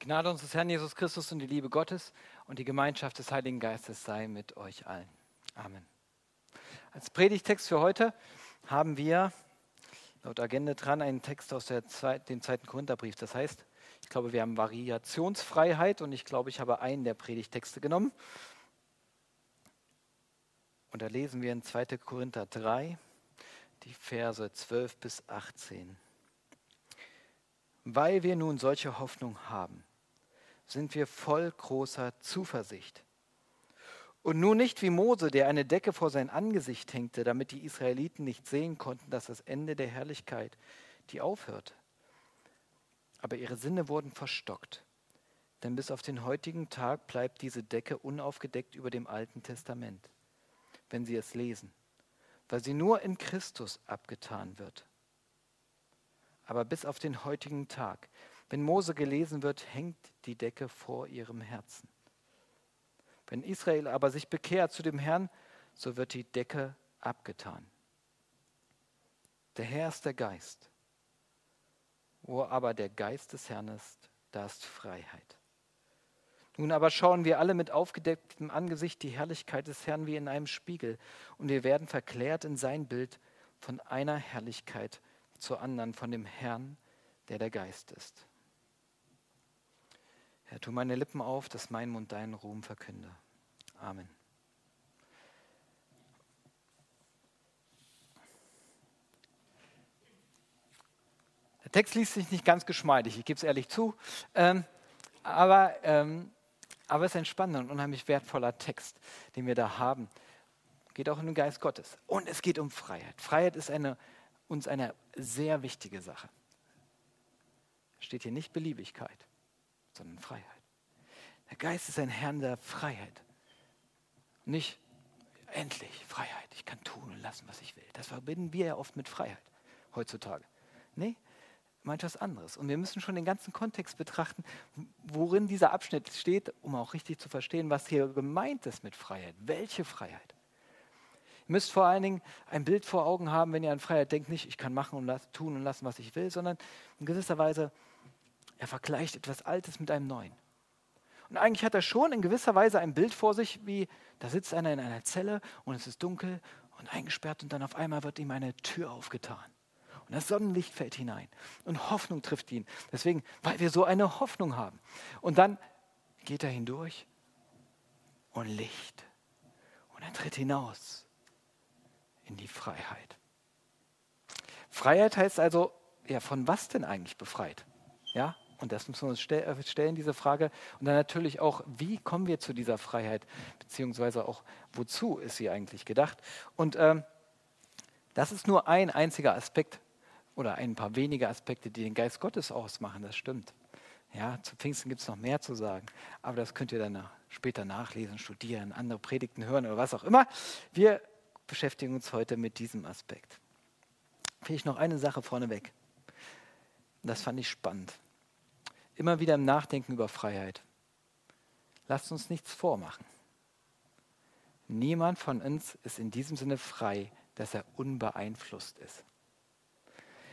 Die Gnade unseres Herrn Jesus Christus und die Liebe Gottes und die Gemeinschaft des Heiligen Geistes sei mit euch allen. Amen. Als Predigtext für heute haben wir laut Agenda dran einen Text aus Zwei dem zweiten Korintherbrief. Das heißt, ich glaube, wir haben Variationsfreiheit und ich glaube, ich habe einen der Predigtexte genommen. Und da lesen wir in 2. Korinther 3, die Verse 12 bis 18. Weil wir nun solche Hoffnung haben, sind wir voll großer Zuversicht. Und nun nicht wie Mose, der eine Decke vor sein Angesicht hängte, damit die Israeliten nicht sehen konnten, dass das Ende der Herrlichkeit, die aufhörte. Aber ihre Sinne wurden verstockt. Denn bis auf den heutigen Tag bleibt diese Decke unaufgedeckt über dem Alten Testament, wenn sie es lesen, weil sie nur in Christus abgetan wird aber bis auf den heutigen Tag. Wenn Mose gelesen wird, hängt die Decke vor ihrem Herzen. Wenn Israel aber sich bekehrt zu dem Herrn, so wird die Decke abgetan. Der Herr ist der Geist. Wo aber der Geist des Herrn ist, da ist Freiheit. Nun aber schauen wir alle mit aufgedecktem Angesicht die Herrlichkeit des Herrn wie in einem Spiegel, und wir werden verklärt in sein Bild von einer Herrlichkeit zur anderen von dem Herrn, der der Geist ist. Herr, tu meine Lippen auf, dass mein Mund deinen Ruhm verkünde. Amen. Der Text liest sich nicht ganz geschmeidig, ich gebe es ehrlich zu, ähm, aber, ähm, es ist ein spannender und unheimlich wertvoller Text, den wir da haben. Geht auch in den Geist Gottes. Und es geht um Freiheit. Freiheit ist eine uns eine sehr wichtige Sache. Steht hier nicht Beliebigkeit, sondern Freiheit. Der Geist ist ein Herrn der Freiheit. Nicht endlich Freiheit, ich kann tun und lassen, was ich will. Das verbinden wir ja oft mit Freiheit heutzutage. Nee, meint was anderes. Und wir müssen schon den ganzen Kontext betrachten, worin dieser Abschnitt steht, um auch richtig zu verstehen, was hier gemeint ist mit Freiheit. Welche Freiheit? Ihr müsst vor allen Dingen ein Bild vor Augen haben, wenn ihr an Freiheit denkt, nicht ich kann machen und tun und lassen, was ich will, sondern in gewisser Weise, er vergleicht etwas Altes mit einem Neuen. Und eigentlich hat er schon in gewisser Weise ein Bild vor sich, wie da sitzt einer in einer Zelle und es ist dunkel und eingesperrt und dann auf einmal wird ihm eine Tür aufgetan. Und das Sonnenlicht fällt hinein und Hoffnung trifft ihn. Deswegen, weil wir so eine Hoffnung haben. Und dann geht er hindurch und Licht. Und er tritt hinaus in die Freiheit. Freiheit heißt also, ja, von was denn eigentlich befreit? Ja, und das müssen wir uns äh, stellen, diese Frage. Und dann natürlich auch, wie kommen wir zu dieser Freiheit, beziehungsweise auch, wozu ist sie eigentlich gedacht? Und ähm, das ist nur ein einziger Aspekt oder ein paar wenige Aspekte, die den Geist Gottes ausmachen, das stimmt. Ja, zu Pfingsten gibt es noch mehr zu sagen, aber das könnt ihr dann später nachlesen, studieren, andere Predigten hören oder was auch immer. Wir beschäftigen uns heute mit diesem Aspekt. Vielleicht noch eine Sache vorneweg. Das fand ich spannend. Immer wieder im Nachdenken über Freiheit. Lasst uns nichts vormachen. Niemand von uns ist in diesem Sinne frei, dass er unbeeinflusst ist.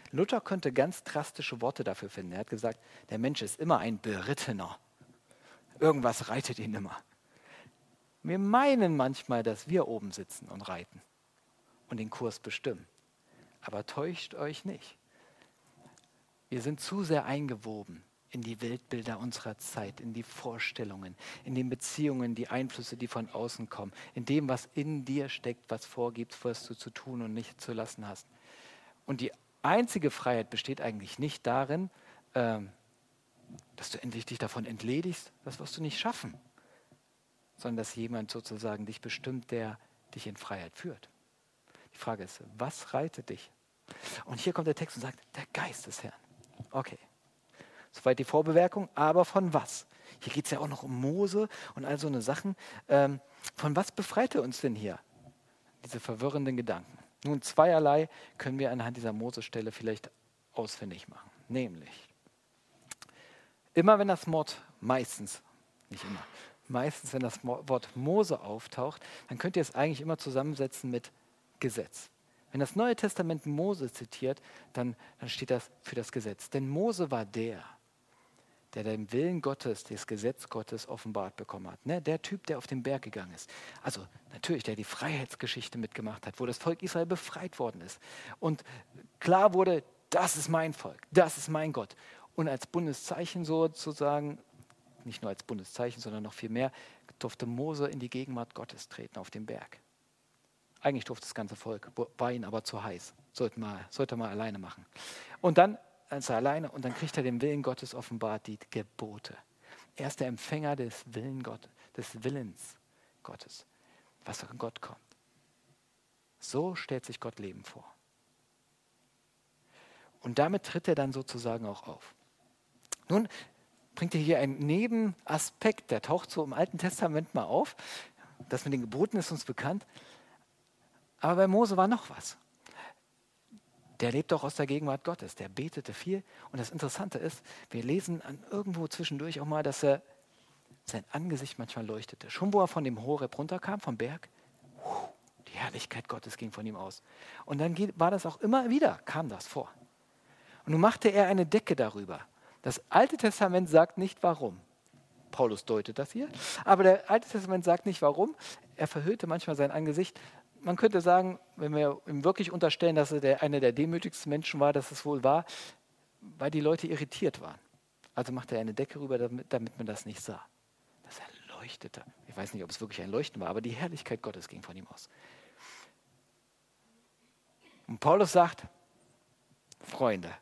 Luther könnte ganz drastische Worte dafür finden. Er hat gesagt, der Mensch ist immer ein Berittener. Irgendwas reitet ihn immer. Wir meinen manchmal, dass wir oben sitzen und reiten und den Kurs bestimmen. Aber täuscht euch nicht. Wir sind zu sehr eingewoben in die Weltbilder unserer Zeit, in die Vorstellungen, in den Beziehungen, die Einflüsse, die von außen kommen, in dem, was in dir steckt, was vorgibt, was du zu tun und nicht zu lassen hast. Und die einzige Freiheit besteht eigentlich nicht darin, ähm, dass du endlich dich davon entledigst, das wirst du nicht schaffen sondern dass jemand sozusagen dich bestimmt, der dich in Freiheit führt. Die Frage ist, was reitet dich? Und hier kommt der Text und sagt, der Geist des Herrn. Okay, soweit die Vorbewerkung, aber von was? Hier geht es ja auch noch um Mose und all so eine Sachen. Ähm, von was befreit er uns denn hier? Diese verwirrenden Gedanken. Nun, zweierlei können wir anhand dieser Mose-Stelle vielleicht ausfindig machen. Nämlich, immer wenn das Mord, meistens, nicht immer, meistens, wenn das Wort Mose auftaucht, dann könnt ihr es eigentlich immer zusammensetzen mit Gesetz. Wenn das Neue Testament Mose zitiert, dann, dann steht das für das Gesetz. Denn Mose war der, der den Willen Gottes, das Gesetz Gottes offenbart bekommen hat. Ne? Der Typ, der auf den Berg gegangen ist. Also natürlich, der die Freiheitsgeschichte mitgemacht hat, wo das Volk Israel befreit worden ist. Und klar wurde, das ist mein Volk, das ist mein Gott. Und als Bundeszeichen sozusagen, nicht nur als Bundeszeichen, sondern noch viel mehr, durfte Mose in die Gegenwart Gottes treten auf dem Berg. Eigentlich durfte das ganze Volk, war ihnen aber zu heiß. Sollte, mal, sollte mal alleine machen. Und dann ist er alleine und dann kriegt er den Willen Gottes offenbart, die Gebote. Er ist der Empfänger des, Willen Gott, des Willens Gottes, was von Gott kommt. So stellt sich Gott Leben vor. Und damit tritt er dann sozusagen auch auf. Nun bringt er hier einen Nebenaspekt, der taucht so im Alten Testament mal auf. Das mit den Geboten ist uns bekannt. Aber bei Mose war noch was. Der lebt auch aus der Gegenwart Gottes. Der betete viel. Und das Interessante ist, wir lesen an irgendwo zwischendurch auch mal, dass er sein Angesicht manchmal leuchtete. Schon wo er von dem Horeb runterkam, vom Berg, die Herrlichkeit Gottes ging von ihm aus. Und dann war das auch immer wieder, kam das vor. Und nun machte er eine Decke darüber. Das Alte Testament sagt nicht warum. Paulus deutet das hier. Aber der Alte Testament sagt nicht warum. Er verhüllte manchmal sein Angesicht. Man könnte sagen, wenn wir ihm wirklich unterstellen, dass er der, einer der demütigsten Menschen war, dass es wohl war, weil die Leute irritiert waren. Also machte er eine Decke rüber, damit, damit man das nicht sah. Das erleuchtete. Ich weiß nicht, ob es wirklich ein Leuchten war, aber die Herrlichkeit Gottes ging von ihm aus. Und Paulus sagt, Freunde,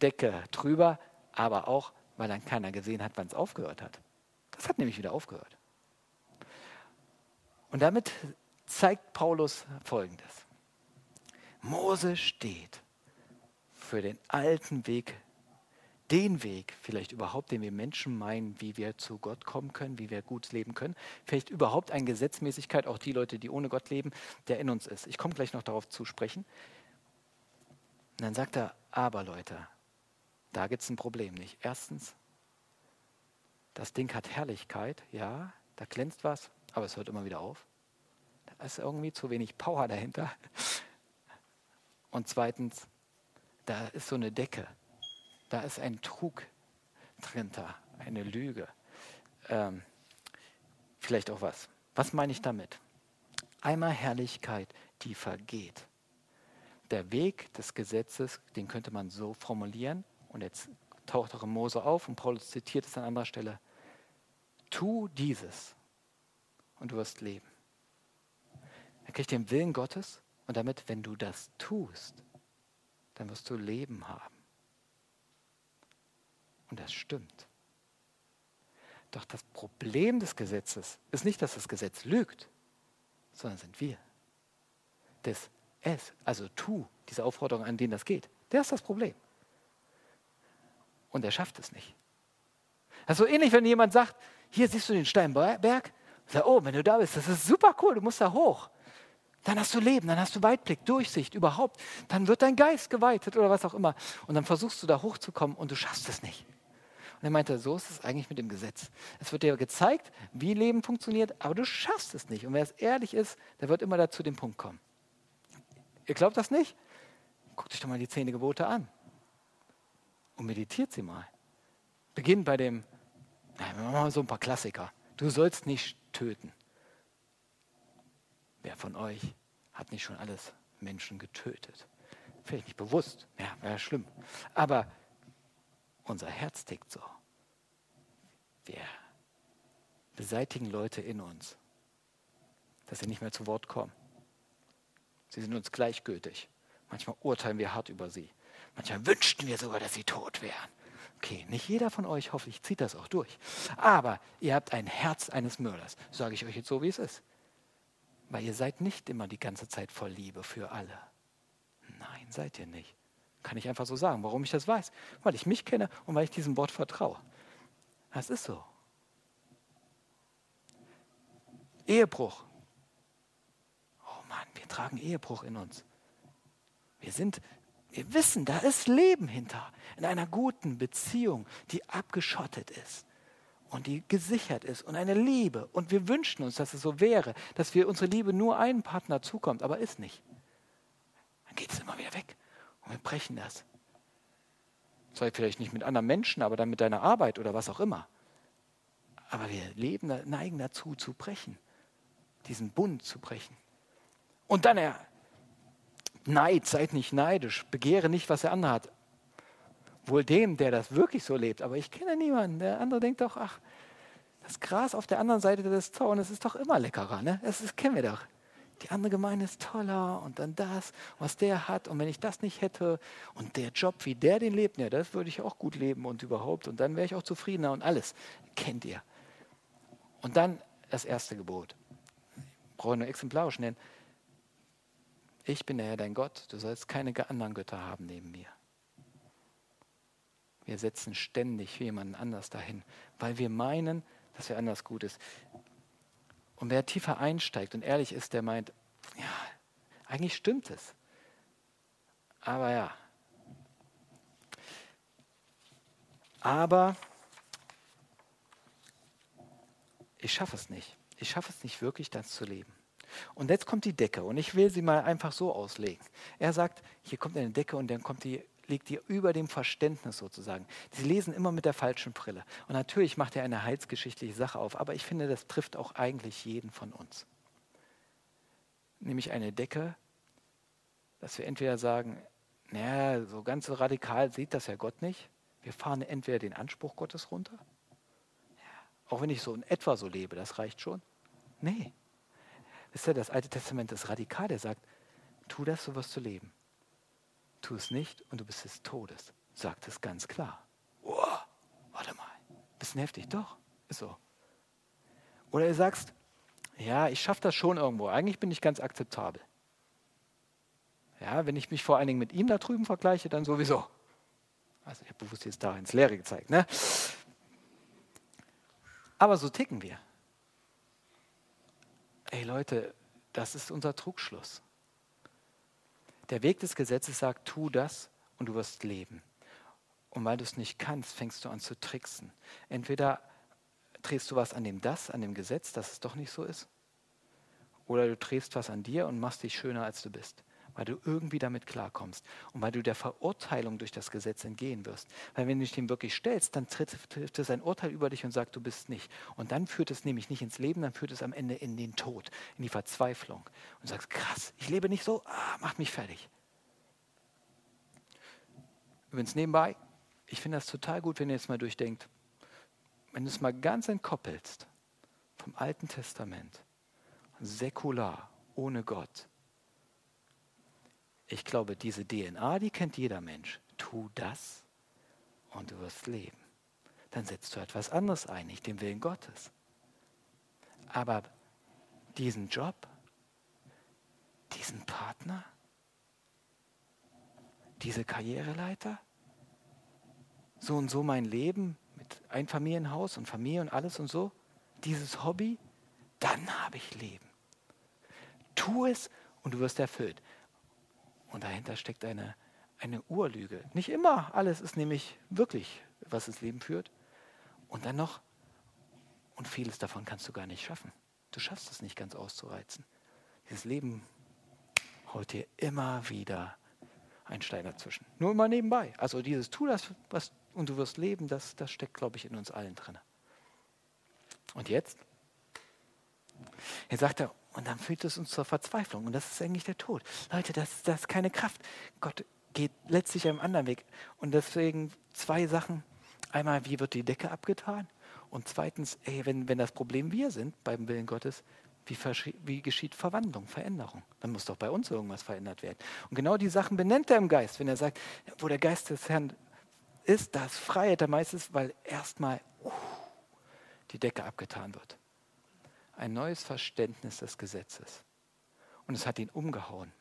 Decke drüber, aber auch, weil dann keiner gesehen hat, wann es aufgehört hat. Das hat nämlich wieder aufgehört. Und damit zeigt Paulus Folgendes. Mose steht für den alten Weg, den Weg, vielleicht überhaupt, den wir Menschen meinen, wie wir zu Gott kommen können, wie wir gut leben können. Vielleicht überhaupt eine Gesetzmäßigkeit, auch die Leute, die ohne Gott leben, der in uns ist. Ich komme gleich noch darauf zu sprechen. Und dann sagt er, aber Leute, da gibt es ein Problem nicht. Erstens, das Ding hat Herrlichkeit, ja, da glänzt was, aber es hört immer wieder auf. Da ist irgendwie zu wenig Power dahinter. Und zweitens, da ist so eine Decke, da ist ein Trug drunter, eine Lüge. Ähm, vielleicht auch was. Was meine ich damit? Einmal Herrlichkeit, die vergeht. Der Weg des Gesetzes, den könnte man so formulieren, und jetzt taucht auch Mose auf und Paulus zitiert es an anderer Stelle. Tu dieses und du wirst leben. Er kriegt den Willen Gottes und damit, wenn du das tust, dann wirst du Leben haben. Und das stimmt. Doch das Problem des Gesetzes ist nicht, dass das Gesetz lügt, sondern sind wir. Das es, also tu, diese Aufforderung, an denen das geht, der ist das Problem und er schafft es nicht. Das ist so ähnlich, wenn jemand sagt, hier siehst du den Steinberg, sag, oh, wenn du da bist, das ist super cool, du musst da hoch. Dann hast du Leben, dann hast du Weitblick, Durchsicht überhaupt. Dann wird dein Geist geweitet oder was auch immer. Und dann versuchst du da hochzukommen und du schaffst es nicht. Und er meinte, so ist es eigentlich mit dem Gesetz. Es wird dir gezeigt, wie Leben funktioniert, aber du schaffst es nicht. Und wer es ehrlich ist, der wird immer dazu den Punkt kommen. Ihr glaubt das nicht? Guckt euch doch mal die zehn Gebote an und meditiert sie mal. Beginn bei dem, na, wir machen mal so ein paar Klassiker. Du sollst nicht töten. Wer von euch hat nicht schon alles Menschen getötet? Vielleicht nicht bewusst, ja, wäre schlimm. Aber unser Herz tickt so. Wir beseitigen Leute in uns, dass sie nicht mehr zu Wort kommen. Sie sind uns gleichgültig. Manchmal urteilen wir hart über sie. Manchmal wünschten wir sogar, dass sie tot wären. Okay, nicht jeder von euch, hoffe ich, zieht das auch durch. Aber ihr habt ein Herz eines Mörders. Sage ich euch jetzt so, wie es ist. Weil ihr seid nicht immer die ganze Zeit voll Liebe für alle. Nein, seid ihr nicht. Kann ich einfach so sagen. Warum ich das weiß? Weil ich mich kenne und weil ich diesem Wort vertraue. Das ist so. Ehebruch. Oh Mann, wir tragen Ehebruch in uns. Wir sind wir wissen, da ist Leben hinter. In einer guten Beziehung, die abgeschottet ist und die gesichert ist und eine Liebe. Und wir wünschen uns, dass es so wäre, dass wir unsere Liebe nur einem Partner zukommt, aber ist nicht. Dann geht es immer wieder weg und wir brechen das. Sei vielleicht nicht mit anderen Menschen, aber dann mit deiner Arbeit oder was auch immer. Aber wir leben, neigen dazu, zu brechen. Diesen Bund zu brechen. Und dann er, Neid, seid nicht neidisch, begehre nicht, was der andere hat. Wohl dem, der das wirklich so lebt. Aber ich kenne niemanden. Der andere denkt doch, ach, das Gras auf der anderen Seite des Zaunes ist doch immer leckerer. Ne? Das, das kennen wir doch. Die andere Gemeinde ist toller und dann das, was der hat. Und wenn ich das nicht hätte und der Job, wie der den lebt, ja, das würde ich auch gut leben und überhaupt. Und dann wäre ich auch zufriedener und alles. Kennt ihr. Und dann das erste Gebot. Brauche nur exemplarisch nennen. Ich bin der Herr dein Gott, du sollst keine anderen Götter haben neben mir. Wir setzen ständig jemanden anders dahin, weil wir meinen, dass er anders gut ist. Und wer tiefer einsteigt und ehrlich ist, der meint, ja, eigentlich stimmt es. Aber ja. Aber ich schaffe es nicht. Ich schaffe es nicht wirklich, das zu leben. Und jetzt kommt die Decke und ich will sie mal einfach so auslegen. Er sagt, hier kommt eine Decke und dann kommt die, liegt die über dem Verständnis sozusagen. Sie lesen immer mit der falschen Brille. Und natürlich macht er eine heilsgeschichtliche Sache auf, aber ich finde, das trifft auch eigentlich jeden von uns. Nämlich eine Decke, dass wir entweder sagen, naja, so ganz so radikal sieht das ja Gott nicht. Wir fahren entweder den Anspruch Gottes runter, auch wenn ich so in etwa so lebe, das reicht schon. Nee, Wisst ihr, das Alte Testament ist radikal. Der sagt, tu das, so wirst du leben. Tu es nicht und du bist des Todes. Sagt es ganz klar. Oh, warte mal. Bisschen heftig. Doch, ist so. Oder du sagst, ja, ich schaffe das schon irgendwo. Eigentlich bin ich ganz akzeptabel. Ja, wenn ich mich vor allen Dingen mit ihm da drüben vergleiche, dann sowieso. Also ich habe bewusst jetzt da ins Leere gezeigt. Ne? Aber so ticken wir ey Leute, das ist unser Trugschluss. Der Weg des Gesetzes sagt, tu das und du wirst leben. Und weil du es nicht kannst, fängst du an zu tricksen. Entweder drehst du was an dem das, an dem Gesetz, dass es doch nicht so ist, oder du drehst was an dir und machst dich schöner, als du bist weil du irgendwie damit klarkommst und weil du der Verurteilung durch das Gesetz entgehen wirst. Weil wenn du dich dem wirklich stellst, dann trifft es ein Urteil über dich und sagt, du bist nicht. Und dann führt es nämlich nicht ins Leben, dann führt es am Ende in den Tod, in die Verzweiflung. Und du sagst, krass, ich lebe nicht so, ah, macht mich fertig. Übrigens nebenbei, ich finde das total gut, wenn ihr jetzt mal durchdenkt, wenn du es mal ganz entkoppelst vom Alten Testament, säkular, ohne Gott, ich glaube, diese DNA, die kennt jeder Mensch. Tu das und du wirst leben. Dann setzt du etwas anderes ein, nicht den Willen Gottes. Aber diesen Job, diesen Partner, diese Karriereleiter, so und so mein Leben mit Einfamilienhaus und Familie und alles und so, dieses Hobby, dann habe ich Leben. Tu es und du wirst erfüllt. Und dahinter steckt eine, eine Urlüge. Nicht immer alles ist nämlich wirklich, was ins Leben führt. Und dann noch, und vieles davon kannst du gar nicht schaffen. Du schaffst es nicht ganz auszureizen. Dieses Leben holt dir immer wieder einen Stein dazwischen. Nur immer nebenbei. Also dieses Tu das, was, und du wirst leben, das, das steckt, glaube ich, in uns allen drin. Und jetzt? Jetzt sagt er, und dann führt es uns zur Verzweiflung. Und das ist eigentlich der Tod. Leute, das, das ist keine Kraft. Gott geht letztlich einen anderen Weg. Und deswegen zwei Sachen. Einmal, wie wird die Decke abgetan? Und zweitens, ey, wenn, wenn das Problem wir sind beim Willen Gottes, wie, wie, geschieht Verwandlung, Veränderung? Dann muss doch bei uns irgendwas verändert werden. Und genau die Sachen benennt er im Geist, wenn er sagt, wo der Geist des Herrn ist, da ist Freiheit der meistens, weil erstmal uh, die Decke abgetan wird ein neues Verständnis des Gesetzes. Und es hat ihn umgehauen.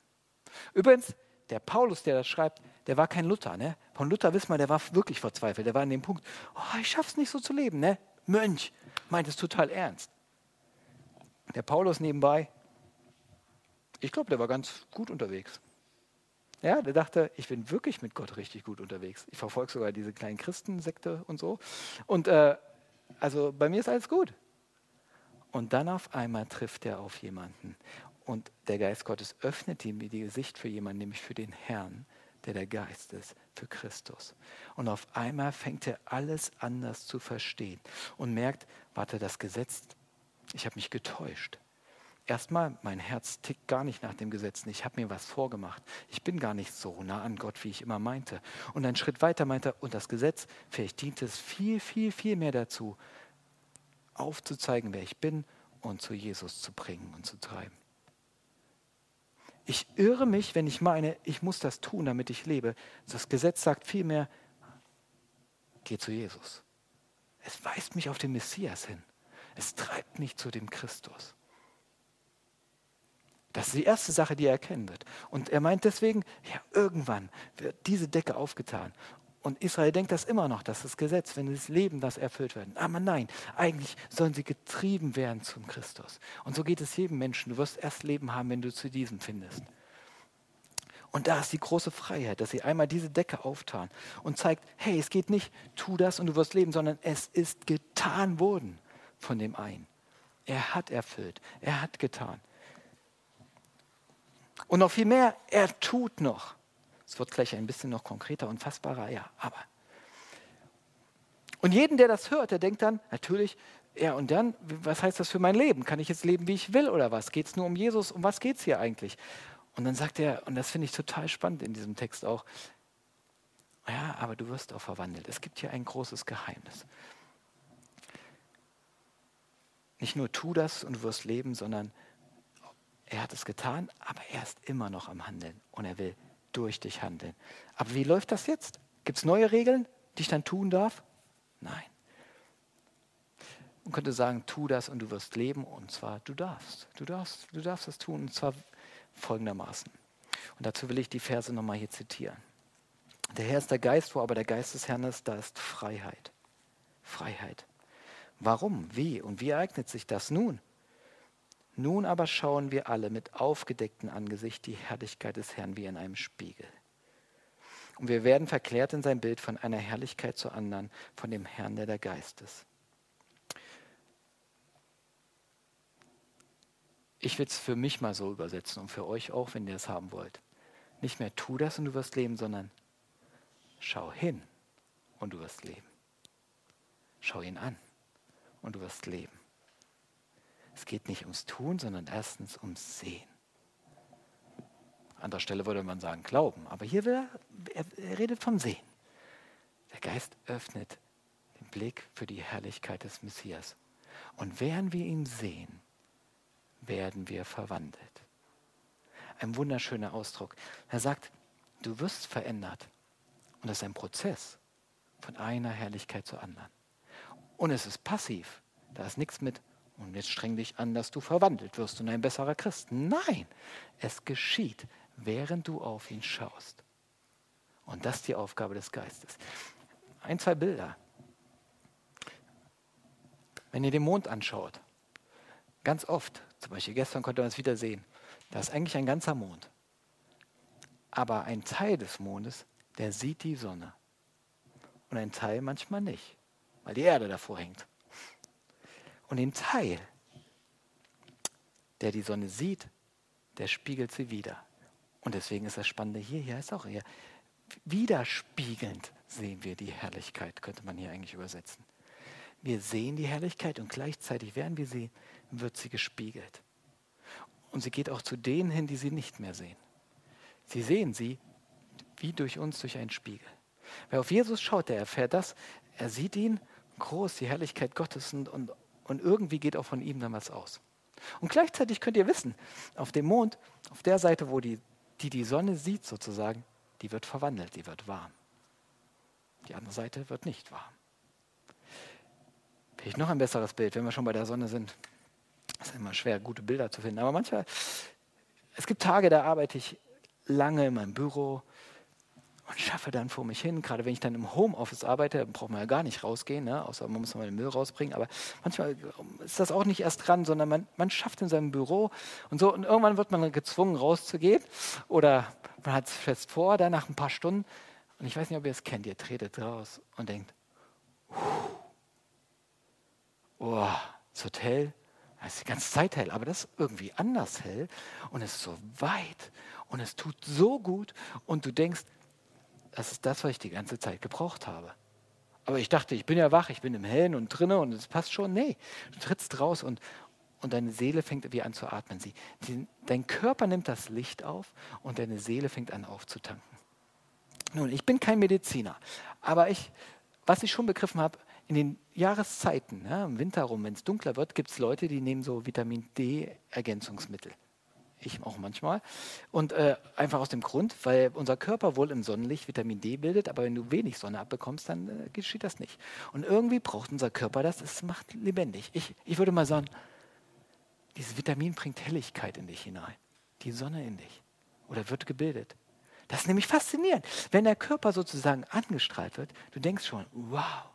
Übrigens, der Paulus, der das schreibt, der war kein Luther. Ne? Von Luther wissen wir, der war wirklich verzweifelt. Der war an dem Punkt, oh, ich schaff's nicht so zu leben. Ne? Mönch, meint es total ernst. Der Paulus nebenbei, ich glaube, der war ganz gut unterwegs. Ja, der dachte, ich bin wirklich mit Gott richtig gut unterwegs. Ich verfolge sogar diese kleinen Christensekte und so. Und äh, also bei mir ist alles gut. Und dann auf einmal trifft er auf jemanden. Und der Geist Gottes öffnet ihm die Gesicht für jemanden, nämlich für den Herrn, der der Geist ist für Christus. Und auf einmal fängt er alles anders zu verstehen und merkt, warte, das Gesetz, ich habe mich getäuscht. Erstmal, mein Herz tickt gar nicht nach dem Gesetz. Ich habe mir was vorgemacht. Ich bin gar nicht so nah an Gott, wie ich immer meinte. Und einen Schritt weiter meinte er, und das Gesetz, vielleicht dient es viel, viel, viel mehr dazu, aufzuzeigen, wer ich bin und zu Jesus zu bringen und zu treiben. Ich irre mich, wenn ich meine, ich muss das tun, damit ich lebe. Das Gesetz sagt vielmehr, geh zu Jesus. Es weist mich auf den Messias hin. Es treibt mich zu dem Christus. Das ist die erste Sache, die er erkennen wird. Und er meint deswegen, ja, irgendwann wird diese Decke aufgetan. Und Israel denkt das immer noch, dass das Gesetz, wenn das Leben, das erfüllt wird. Aber nein, eigentlich sollen sie getrieben werden zum Christus. Und so geht es jedem Menschen. Du wirst erst Leben haben, wenn du zu diesem findest. Und da ist die große Freiheit, dass sie einmal diese Decke auftan und zeigt, hey, es geht nicht, tu das und du wirst leben, sondern es ist getan worden von dem einen. Er hat erfüllt, er hat getan. Und noch viel mehr, er tut noch. Es wird gleich ein bisschen noch konkreter und fassbarer, ja, aber. Und jeden, der das hört, der denkt dann, natürlich, ja, und dann, was heißt das für mein Leben? Kann ich jetzt leben, wie ich will oder was? Geht es nur um Jesus? Um was geht es hier eigentlich? Und dann sagt er, und das finde ich total spannend in diesem Text auch, ja, aber du wirst auch verwandelt. Es gibt hier ein großes Geheimnis. Nicht nur tu das und du wirst leben, sondern er hat es getan, aber er ist immer noch am Handeln und er will durch dich handeln. Aber wie läuft das jetzt? Gibt es neue Regeln, die ich dann tun darf? Nein. Man könnte sagen, tu das und du wirst leben und zwar du darfst. Du darfst, du darfst das tun und zwar folgendermaßen. Und dazu will ich die Verse nochmal hier zitieren. Der Herr ist der Geist, wo aber der Geist des Herrn ist, da ist Freiheit. Freiheit. Warum? Wie? Und wie ereignet sich das nun? Nun aber schauen wir alle mit aufgedecktem Angesicht die Herrlichkeit des Herrn wie in einem Spiegel. Und wir werden verklärt in sein Bild von einer Herrlichkeit zur anderen, von dem Herrn, der der Geist ist. Ich will es für mich mal so übersetzen und für euch auch, wenn ihr es haben wollt. Nicht mehr tu das und du wirst leben, sondern schau hin und du wirst leben. Schau ihn an und du wirst leben. Es geht nicht ums Tun, sondern erstens ums Sehen. An anderer Stelle würde man sagen Glauben, aber hier will er, er redet vom Sehen. Der Geist öffnet den Blick für die Herrlichkeit des Messias. Und während wir ihn sehen, werden wir verwandelt. Ein wunderschöner Ausdruck. Er sagt, du wirst verändert. Und das ist ein Prozess von einer Herrlichkeit zur anderen. Und es ist passiv. Da ist nichts mit, und jetzt streng dich an, dass du verwandelt wirst und ein besserer Christ. Nein, es geschieht, während du auf ihn schaust. Und das ist die Aufgabe des Geistes. Ein, zwei Bilder. Wenn ihr den Mond anschaut, ganz oft, zum Beispiel gestern konnte man es wieder sehen, da ist eigentlich ein ganzer Mond. Aber ein Teil des Mondes, der sieht die Sonne. Und ein Teil manchmal nicht, weil die Erde davor hängt. Und den Teil, der die Sonne sieht, der spiegelt sie wieder. Und deswegen ist das Spannende hier, hier ist auch eher widerspiegelnd sehen wir die Herrlichkeit, könnte man hier eigentlich übersetzen. Wir sehen die Herrlichkeit und gleichzeitig, während wir sie, wird sie gespiegelt. Und sie geht auch zu denen hin, die sie nicht mehr sehen. Sie sehen sie wie durch uns durch einen Spiegel. Wer auf Jesus schaut, der erfährt das. Er sieht ihn groß, die Herrlichkeit Gottes und, und und irgendwie geht auch von ihm dann was aus. Und gleichzeitig könnt ihr wissen, auf dem Mond, auf der Seite, wo die, die, die Sonne sieht sozusagen, die wird verwandelt, die wird warm. Die andere Seite wird nicht warm. Vielleicht noch ein besseres Bild, wenn wir schon bei der Sonne sind. Es ist immer schwer, gute Bilder zu finden. Aber manchmal, es gibt Tage, da arbeite ich lange in meinem Büro, und schaffe dann vor mich hin. Gerade wenn ich dann im Homeoffice arbeite, braucht man ja gar nicht rausgehen, ne? außer man muss mal den Müll rausbringen. Aber manchmal ist das auch nicht erst dran, sondern man, man schafft in seinem Büro und so. Und irgendwann wird man gezwungen, rauszugehen. Oder man hat es fest vor, dann nach ein paar Stunden. Und ich weiß nicht, ob ihr es kennt, ihr tretet raus und denkt, oh, das Hotel, das ist die ganze Zeit hell, aber das ist irgendwie anders hell und es ist so weit und es tut so gut und du denkst, das ist das, was ich die ganze Zeit gebraucht habe. Aber ich dachte, ich bin ja wach, ich bin im Hellen und drinnen und es passt schon. Nee, du trittst raus und, und deine Seele fängt wie an zu atmen. Sie, die, dein Körper nimmt das Licht auf und deine Seele fängt an aufzutanken. Nun, ich bin kein Mediziner, aber ich, was ich schon begriffen habe, in den Jahreszeiten, ja, im Winter rum, wenn es dunkler wird, gibt es Leute, die nehmen so Vitamin D-Ergänzungsmittel ich auch manchmal. Und äh, einfach aus dem Grund, weil unser Körper wohl im Sonnenlicht Vitamin D bildet, aber wenn du wenig Sonne abbekommst, dann äh, geschieht das nicht. Und irgendwie braucht unser Körper das, es macht lebendig. Ich, ich würde mal sagen, dieses Vitamin bringt Helligkeit in dich hinein, die Sonne in dich oder wird gebildet. Das ist nämlich faszinierend. Wenn der Körper sozusagen angestrahlt wird, du denkst schon, wow.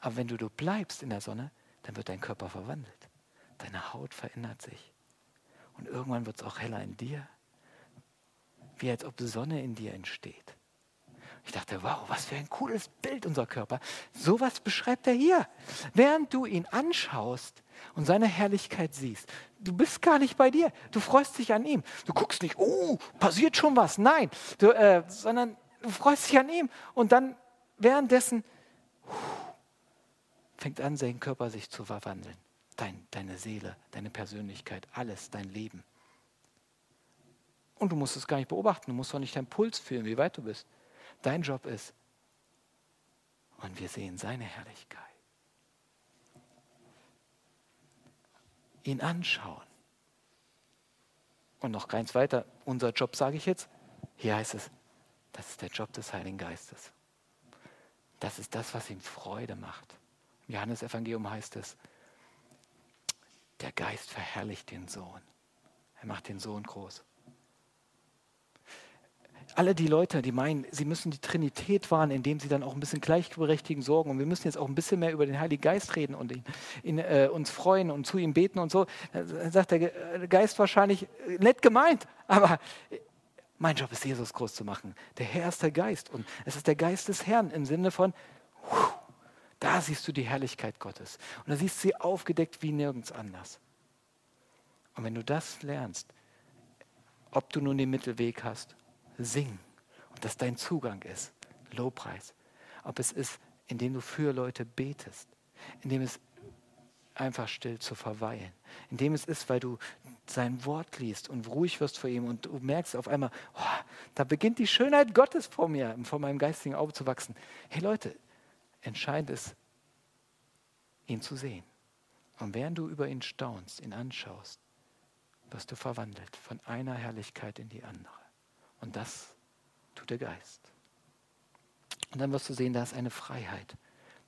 Aber wenn du, du bleibst in der Sonne, dann wird dein Körper verwandelt. Deine Haut verändert sich. Und irgendwann wird es auch heller in dir, wie als ob Sonne in dir entsteht. Ich dachte, wow, was für ein cooles Bild unser Körper. Sowas beschreibt er hier. Während du ihn anschaust und seine Herrlichkeit siehst, du bist gar nicht bei dir. Du freust dich an ihm. Du guckst nicht, oh, passiert schon was. Nein, du, äh, sondern du freust dich an ihm. Und dann währenddessen fängt an, sein Körper sich zu verwandeln dein, deine Seele, deine Persönlichkeit, alles, dein Leben. Und du musst es gar nicht beobachten, du musst auch nicht deinen Puls fühlen, wie weit du bist. Dein Job ist, und wir sehen seine Herrlichkeit. Ihn anschauen. Und noch ganz weiter, unser Job sage ich jetzt, hier heißt es, das ist der Job des Heiligen Geistes. Das ist das, was ihm Freude macht. Im Johannesevangelium heißt es, der Geist verherrlicht den Sohn. Er macht den Sohn groß. Alle die Leute, die meinen, sie müssen die Trinität wahren, indem sie dann auch ein bisschen gleichberechtigen sorgen. Und wir müssen jetzt auch ein bisschen mehr über den Heiligen Geist reden und ihn, ihn, äh, uns freuen und zu ihm beten und so. Dann sagt der Geist wahrscheinlich, äh, nett gemeint, aber mein Job ist, Jesus groß zu machen. Der Herr ist der Geist und es ist der Geist des Herrn im Sinne von, da siehst du die Herrlichkeit Gottes. Und da siehst du sie aufgedeckt wie nirgends anders. Und wenn du das lernst, ob du nun den Mittelweg hast, sing. Und dass dein Zugang ist, Lobpreis. Ob es ist, indem du für Leute betest, indem es einfach still zu verweilen, indem es ist, weil du sein Wort liest und ruhig wirst vor ihm und du merkst auf einmal, oh, da beginnt die Schönheit Gottes vor mir, vor meinem geistigen Auge zu wachsen. Hey Leute, Entscheidend ist, ihn zu sehen. Und während du über ihn staunst, ihn anschaust, wirst du verwandelt von einer Herrlichkeit in die andere. Und das tut der Geist. Und dann wirst du sehen, da ist eine Freiheit.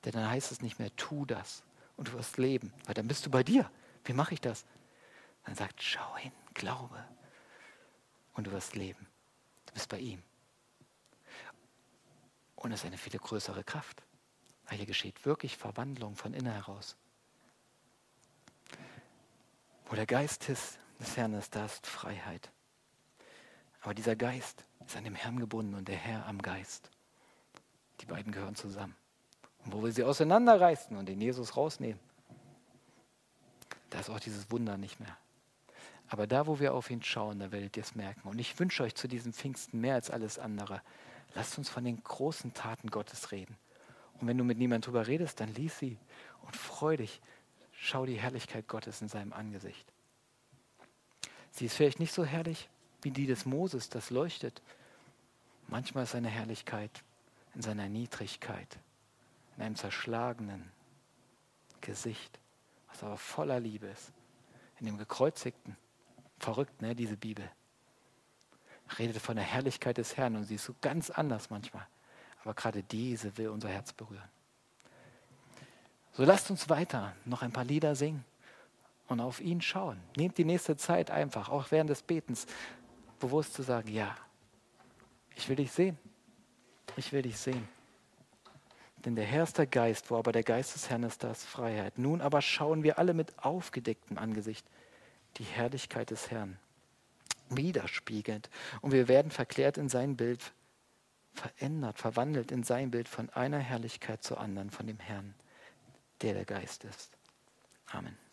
Denn dann heißt es nicht mehr, tu das und du wirst leben, weil dann bist du bei dir. Wie mache ich das? Dann sagt, schau hin, glaube und du wirst leben. Du bist bei ihm. Und es ist eine viel größere Kraft. Weil hier geschieht wirklich Verwandlung von innen heraus. Wo der Geist ist, des Herrn ist, da ist Freiheit. Aber dieser Geist ist an dem Herrn gebunden und der Herr am Geist. Die beiden gehören zusammen. Und wo wir sie auseinanderreißen und den Jesus rausnehmen, da ist auch dieses Wunder nicht mehr. Aber da, wo wir auf ihn schauen, da werdet ihr es merken. Und ich wünsche euch zu diesem Pfingsten mehr als alles andere. Lasst uns von den großen Taten Gottes reden. Und wenn du mit niemandem drüber redest, dann lies sie und freu dich. Schau die Herrlichkeit Gottes in seinem Angesicht. Sie ist vielleicht nicht so herrlich wie die des Moses, das leuchtet. Manchmal ist seine Herrlichkeit in seiner Niedrigkeit, in einem zerschlagenen Gesicht, was aber voller Liebe ist, in dem gekreuzigten. Verrückt, ne, diese Bibel. Redet von der Herrlichkeit des Herrn und sie ist so ganz anders manchmal. Aber gerade diese will unser Herz berühren. So lasst uns weiter noch ein paar Lieder singen und auf ihn schauen. Nehmt die nächste Zeit einfach, auch während des Betens, bewusst zu sagen, ja, ich will dich sehen. Ich will dich sehen. Denn der Herr ist der Geist, wo aber der Geist des Herrn ist, da ist Freiheit. Nun aber schauen wir alle mit aufgedecktem Angesicht die Herrlichkeit des Herrn widerspiegelt. Und wir werden verklärt in sein Bild verändert, verwandelt in sein Bild von einer Herrlichkeit zur anderen, von dem Herrn, der der Geist ist. Amen.